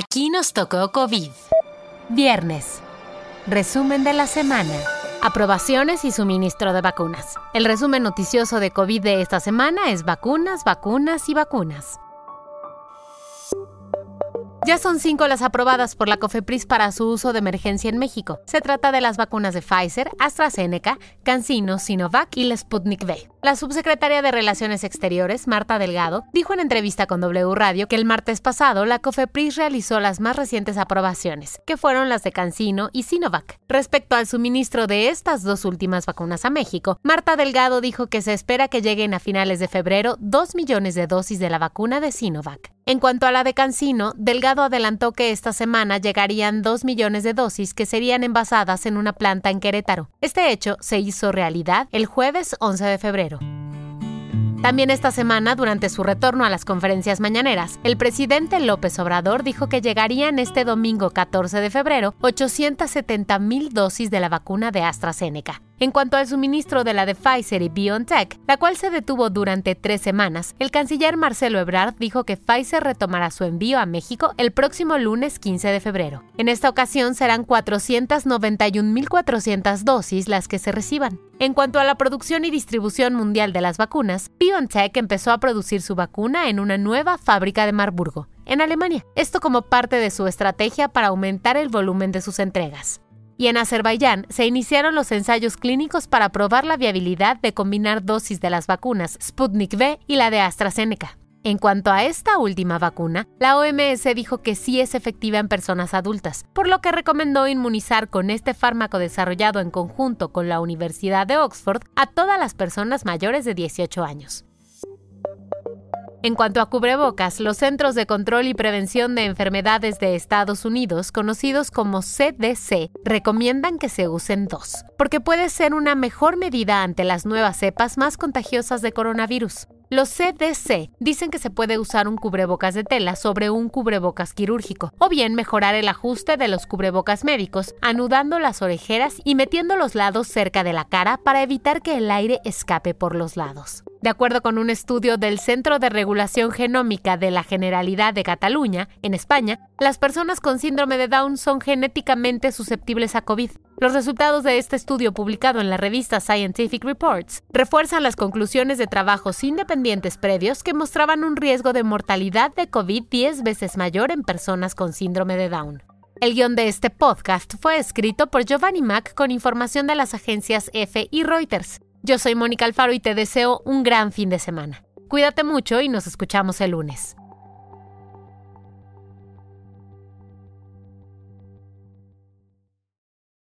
Aquí nos tocó COVID. Viernes. Resumen de la semana. Aprobaciones y suministro de vacunas. El resumen noticioso de COVID de esta semana es vacunas, vacunas y vacunas. Ya son cinco las aprobadas por la COFEPRIS para su uso de emergencia en México. Se trata de las vacunas de Pfizer, AstraZeneca, CanSino, Sinovac y la Sputnik V. La subsecretaria de Relaciones Exteriores, Marta Delgado, dijo en entrevista con W Radio que el martes pasado la COFEPRIS realizó las más recientes aprobaciones, que fueron las de CanSino y Sinovac. Respecto al suministro de estas dos últimas vacunas a México, Marta Delgado dijo que se espera que lleguen a finales de febrero 2 millones de dosis de la vacuna de Sinovac. En cuanto a la de Cancino, Delgado adelantó que esta semana llegarían 2 millones de dosis que serían envasadas en una planta en Querétaro. Este hecho se hizo realidad el jueves 11 de También esta semana, durante su retorno a las conferencias mañaneras, el presidente López Obrador dijo que llegarían este domingo 14 de febrero 870 mil dosis de la vacuna de AstraZeneca. En cuanto al suministro de la de Pfizer y BioNTech, la cual se detuvo durante tres semanas, el canciller Marcelo Ebrard dijo que Pfizer retomará su envío a México el próximo lunes 15 de febrero. En esta ocasión serán 491.400 dosis las que se reciban. En cuanto a la producción y distribución mundial de las vacunas, BioNTech empezó a producir su vacuna en una nueva fábrica de Marburgo, en Alemania. Esto como parte de su estrategia para aumentar el volumen de sus entregas y en Azerbaiyán se iniciaron los ensayos clínicos para probar la viabilidad de combinar dosis de las vacunas Sputnik V y la de AstraZeneca. En cuanto a esta última vacuna, la OMS dijo que sí es efectiva en personas adultas, por lo que recomendó inmunizar con este fármaco desarrollado en conjunto con la Universidad de Oxford a todas las personas mayores de 18 años. En cuanto a cubrebocas, los Centros de Control y Prevención de Enfermedades de Estados Unidos, conocidos como CDC, recomiendan que se usen dos, porque puede ser una mejor medida ante las nuevas cepas más contagiosas de coronavirus. Los CDC dicen que se puede usar un cubrebocas de tela sobre un cubrebocas quirúrgico, o bien mejorar el ajuste de los cubrebocas médicos, anudando las orejeras y metiendo los lados cerca de la cara para evitar que el aire escape por los lados. De acuerdo con un estudio del Centro de Regulación Genómica de la Generalidad de Cataluña, en España, las personas con síndrome de Down son genéticamente susceptibles a COVID. Los resultados de este estudio publicado en la revista Scientific Reports refuerzan las conclusiones de trabajos independientes previos que mostraban un riesgo de mortalidad de COVID 10 veces mayor en personas con síndrome de Down. El guion de este podcast fue escrito por Giovanni Mack con información de las agencias EFE y Reuters. Yo soy Mónica Alfaro y te deseo un gran fin de semana. Cuídate mucho y nos escuchamos el lunes.